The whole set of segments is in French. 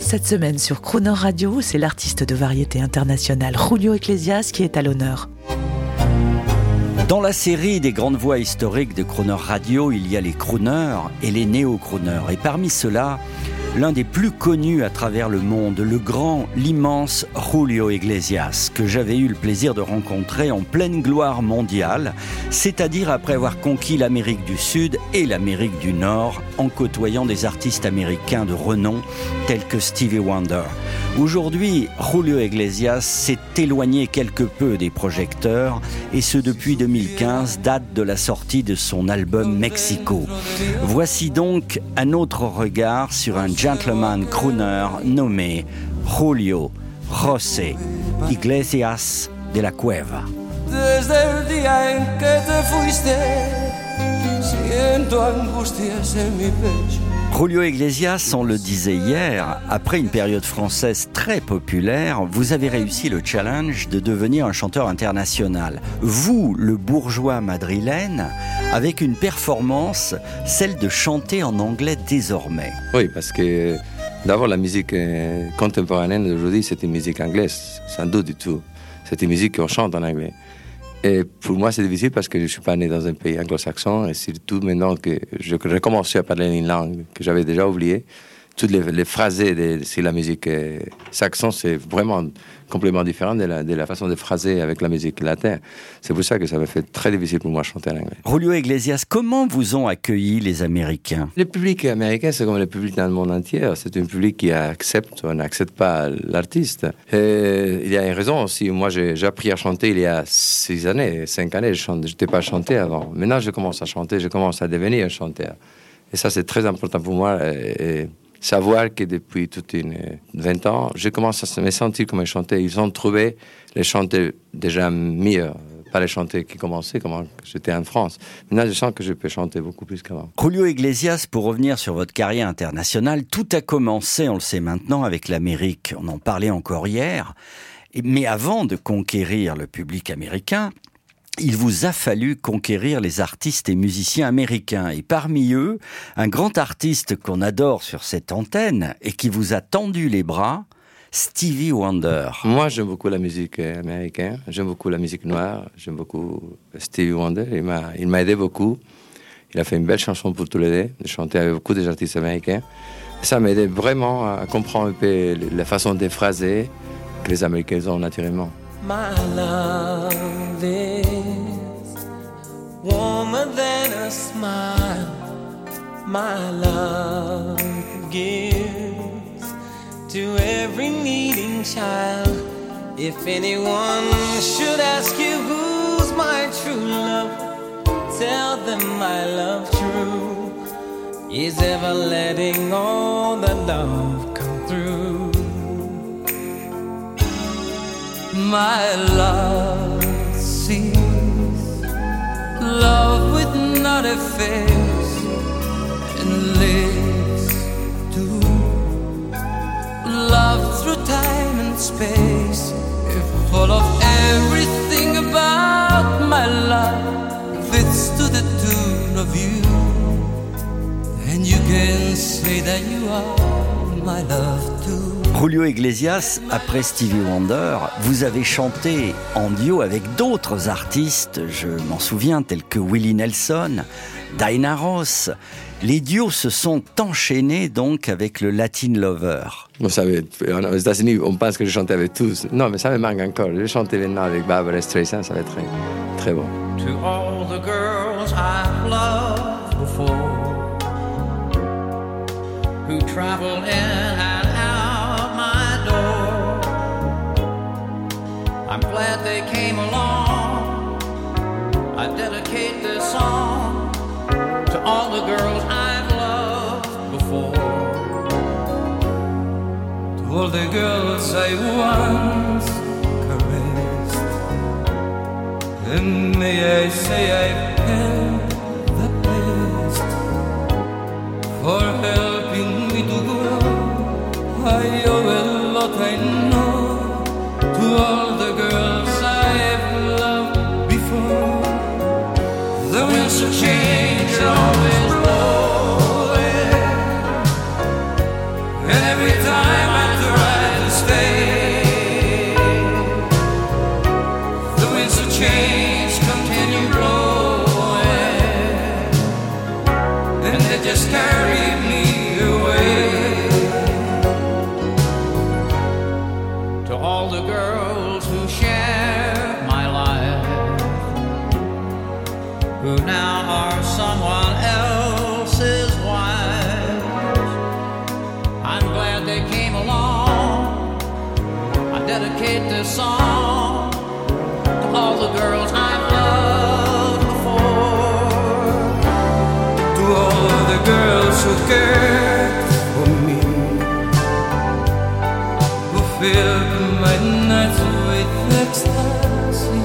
Cette semaine sur Crooner Radio, c'est l'artiste de variété internationale Julio Iglesias qui est à l'honneur. Dans la série des grandes voix historiques de Crooner Radio, il y a les crooners et les néo-crooners. Et parmi ceux-là, l'un des plus connus à travers le monde, le grand, l'immense Julio Iglesias, que j'avais eu le plaisir de rencontrer en pleine gloire mondiale, c'est-à-dire après avoir conquis l'Amérique du Sud et l'Amérique du Nord, en côtoyant des artistes américains de renom tels que Stevie Wonder. Aujourd'hui, Julio Iglesias s'est éloigné quelque peu des projecteurs, et ce depuis 2015, date de la sortie de son album Mexico. Voici donc un autre regard sur un gentleman crooner nommé Julio José Iglesias de la Cueva. Julio Iglesias, on le disait hier, après une période française très populaire, vous avez réussi le challenge de devenir un chanteur international. Vous, le bourgeois madrilène, avec une performance, celle de chanter en anglais désormais. Oui, parce que d'abord la musique euh, contemporaine d'aujourd'hui, c'est une musique anglaise, sans doute du tout. C'est une musique qu'on chante en anglais. Et pour moi, c'est difficile parce que je ne suis pas né dans un pays anglo-saxon et surtout maintenant que je recommence à parler une langue que j'avais déjà oubliée, toutes les, les phrasés de, sur la musique saxon, c'est vraiment complètement différent de la, de la, façon de phraser avec la musique latine. C'est pour ça que ça m'a fait très difficile pour moi de chanter en anglais. Julio Iglesias, comment vous ont accueilli les Américains? Le public américain, c'est comme le public dans le monde entier. C'est un public qui accepte ou n'accepte pas l'artiste. il y a une raison aussi. Moi, j'ai appris à chanter il y a six années, cinq années. Je n'étais pas chanté avant. Maintenant, je commence à chanter, je commence à devenir un chanteur. Et ça, c'est très important pour moi. Et, savoir que depuis toute une 20 ans, je commence à me sentir comme un chanteur. Ils ont trouvé les chanteurs déjà meilleurs, pas les chanteurs qui commençaient comme j'étais en France. Maintenant, je sens que je peux chanter beaucoup plus qu'avant. Julio Iglesias, pour revenir sur votre carrière internationale, tout a commencé, on le sait maintenant, avec l'Amérique. On en parlait encore hier. Mais avant de conquérir le public américain, il vous a fallu conquérir les artistes et musiciens américains. Et parmi eux, un grand artiste qu'on adore sur cette antenne et qui vous a tendu les bras, Stevie Wonder. Moi, j'aime beaucoup la musique américaine, j'aime beaucoup la musique noire, j'aime beaucoup Stevie Wonder. Il m'a aidé beaucoup. Il a fait une belle chanson pour tous les deux, de chanter avec beaucoup des artistes américains. Ça m'a aidé vraiment à comprendre un peu la façon de phraser que les Américains ont naturellement. My love is warmer than a smile. My love gives to every needing child. If anyone should ask you who's my true love, tell them my love true is ever letting all the love come through. My love sees love with not a face and lives to love through time and space. If Full of everything about my love fits to the tune of you, and you can say that you are my love too. Julio Iglesias, après Stevie Wonder, vous avez chanté en duo avec d'autres artistes, je m'en souviens, tels que Willie Nelson, Diana Ross. Les duos se sont enchaînés donc avec le Latin Lover. Vous savez, aux États-Unis, on pense que je chantais avec tous. Non, mais ça me manque encore. Je chantais maintenant avec Barbara Streisand, ça va être très, très bon. To all the girls I've loved before, who travel in glad they came along. I dedicate this song to all the girls I've loved before, to all the girls I once caressed. And may I say I've had the best for helping winds of change are always blowing, and every time I try to stay, the winds of change continue blowing, and they just carry me girls who for me, who filled my nights with ecstasy.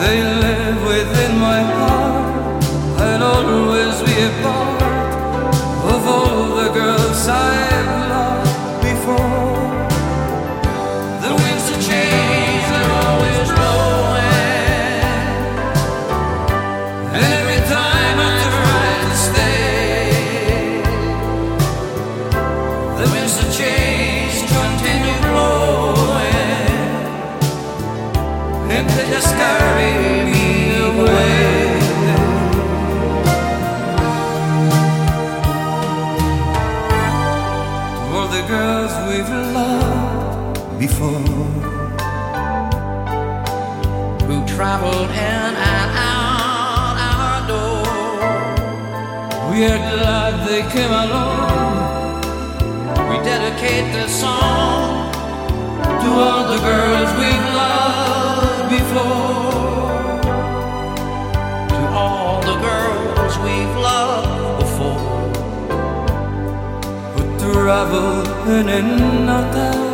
They live within my heart. I'll always be a part in and out our door. We are glad they came along. We dedicate this song to all the girls we've loved before. To all the girls we've loved before. Who traveled in and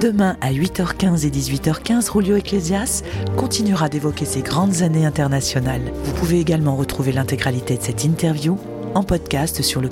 Demain à 8h15 et 18h15, Rulio Ecclesias continuera d'évoquer ses grandes années internationales. Vous pouvez également retrouver l'intégralité de cette interview en podcast sur le.